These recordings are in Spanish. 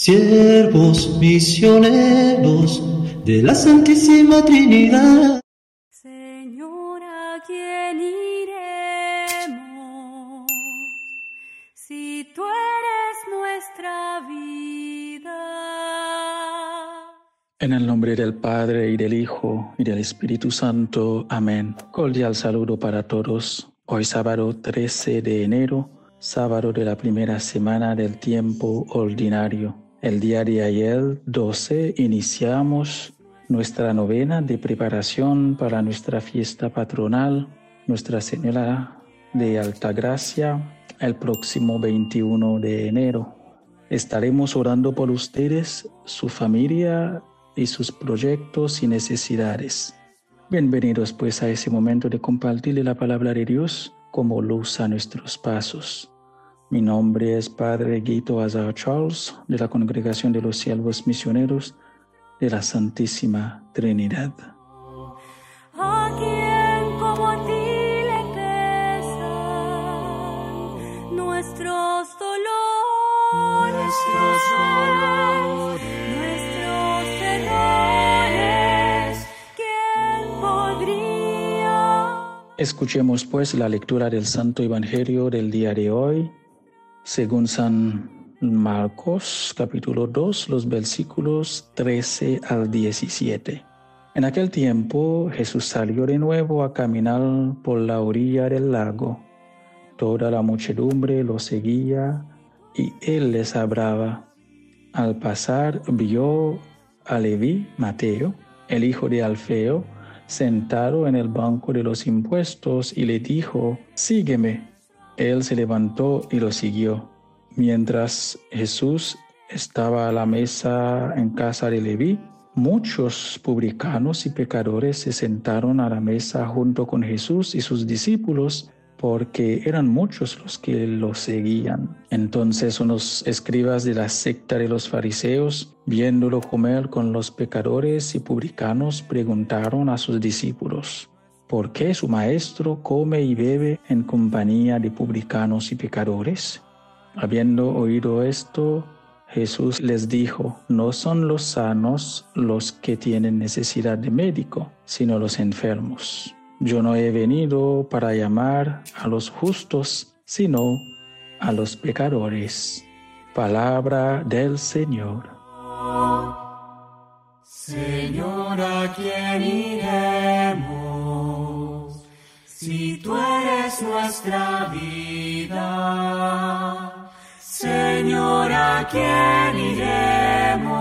siervos misioneros de la Santísima Trinidad. Señor, ¿a quién iremos si tú eres nuestra vida? En el nombre del Padre y del Hijo y del Espíritu Santo. Amén. Cordial saludo para todos. Hoy sábado 13 de enero, sábado de la primera semana del tiempo ordinario. El día de ayer, 12, iniciamos nuestra novena de preparación para nuestra fiesta patronal, Nuestra Señora de Altagracia, el próximo 21 de enero. Estaremos orando por ustedes, su familia y sus proyectos y necesidades. Bienvenidos pues a ese momento de compartirle la palabra de Dios como luz a nuestros pasos. Mi nombre es Padre Guito Azar Charles de la Congregación de los Siervos Misioneros de la Santísima Trinidad. ¿A quién como a ti le pesan nuestros dolores? Nuestros dolores, nuestros errores. ¿Quién podría? Escuchemos pues la lectura del Santo Evangelio del día de hoy según San Marcos capítulo 2, los versículos 13 al 17. En aquel tiempo Jesús salió de nuevo a caminar por la orilla del lago. Toda la muchedumbre lo seguía y él les hablaba. Al pasar vio a Leví, Mateo, el hijo de Alfeo, sentado en el banco de los impuestos y le dijo, Sígueme. Él se levantó y lo siguió. Mientras Jesús estaba a la mesa en casa de Leví, muchos publicanos y pecadores se sentaron a la mesa junto con Jesús y sus discípulos porque eran muchos los que lo seguían. Entonces unos escribas de la secta de los fariseos, viéndolo comer con los pecadores y publicanos, preguntaron a sus discípulos, ¿Por qué su maestro come y bebe en compañía de publicanos y pecadores? Habiendo oído esto, Jesús les dijo, no son los sanos los que tienen necesidad de médico, sino los enfermos. Yo no he venido para llamar a los justos, sino a los pecadores. Palabra del Señor. Señor, ¿a quién iremos? Si tú eres nuestra vida. Señor, ¿a iremos?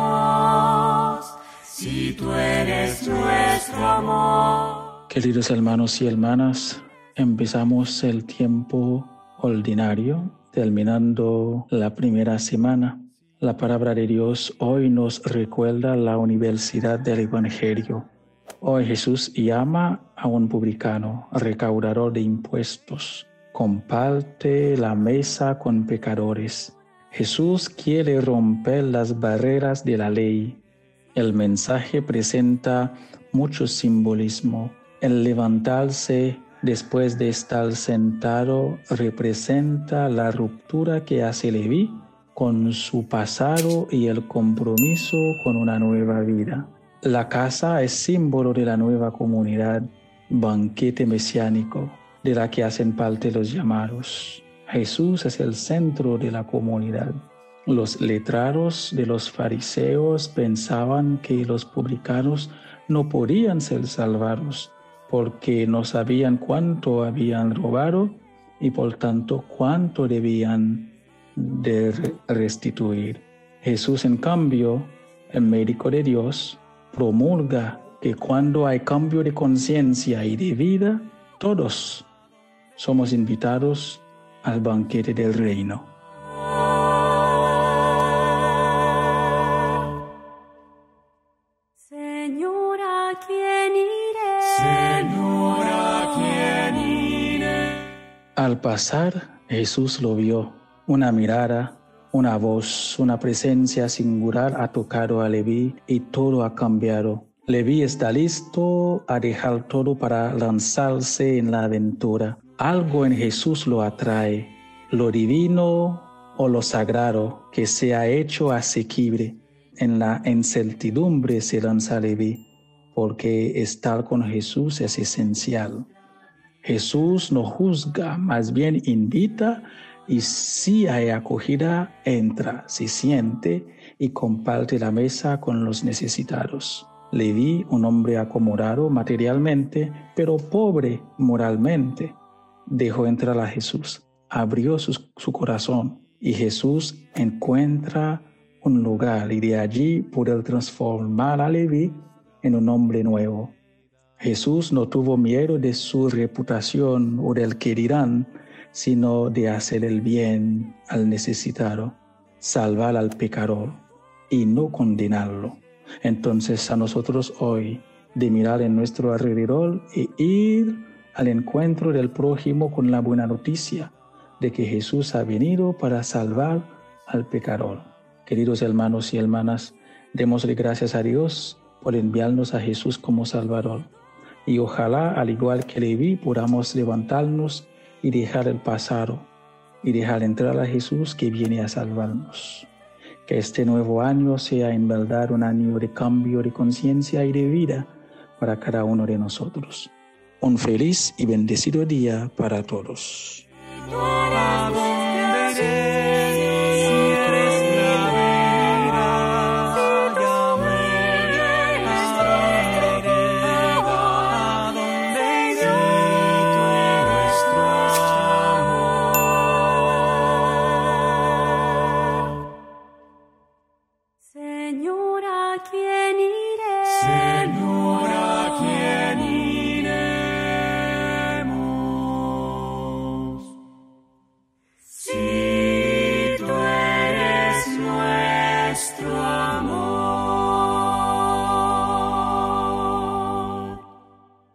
Si tú eres nuestro amor. Queridos hermanos y hermanas, empezamos el tiempo ordinario, terminando la primera semana. La palabra de Dios hoy nos recuerda la universidad del Evangelio. Hoy Jesús llama a un publicano, recaudador de impuestos. Comparte la mesa con pecadores. Jesús quiere romper las barreras de la ley. El mensaje presenta mucho simbolismo. El levantarse después de estar sentado representa la ruptura que hace Leví con su pasado y el compromiso con una nueva vida. La casa es símbolo de la nueva comunidad, banquete mesiánico, de la que hacen parte los llamados. Jesús es el centro de la comunidad. Los letrados de los fariseos pensaban que los publicanos no podían ser salvados porque no sabían cuánto habían robado y por tanto cuánto debían de restituir. Jesús, en cambio, el médico de Dios, promulga que cuando hay cambio de conciencia y de vida, todos somos invitados al banquete del reino. Señora, ¿quién iré? Señora, ¿quién iré? Al pasar, Jesús lo vio una mirada, una voz, una presencia singular ha tocado a Leví y todo ha cambiado. Leví está listo a dejar todo para lanzarse en la aventura. Algo en Jesús lo atrae, lo divino o lo sagrado que se ha hecho asequible. En la incertidumbre se lanza Levi, porque estar con Jesús es esencial. Jesús no juzga, más bien invita y si hay acogida, entra, se siente y comparte la mesa con los necesitados. Leví, un hombre acomodado materialmente, pero pobre moralmente, dejó entrar a Jesús, abrió su, corazón y Jesús encuentra un lugar y de allí puede transformar a Leví en un hombre nuevo. Jesús no tuvo miedo de su reputación o del que dirán, sino de hacer el bien al necesitado, salvar al pecador y no condenarlo. Entonces a nosotros hoy de mirar en nuestro alrededor e ir al encuentro del prójimo con la buena noticia de que Jesús ha venido para salvar al pecador. Queridos hermanos y hermanas, démosle gracias a Dios por enviarnos a Jesús como Salvador. Y ojalá, al igual que Leví, podamos levantarnos y dejar el pasado y dejar entrar a Jesús que viene a salvarnos. Que este nuevo año sea en verdad un año de cambio de conciencia y de vida para cada uno de nosotros. Un feliz y bendecido día para todos.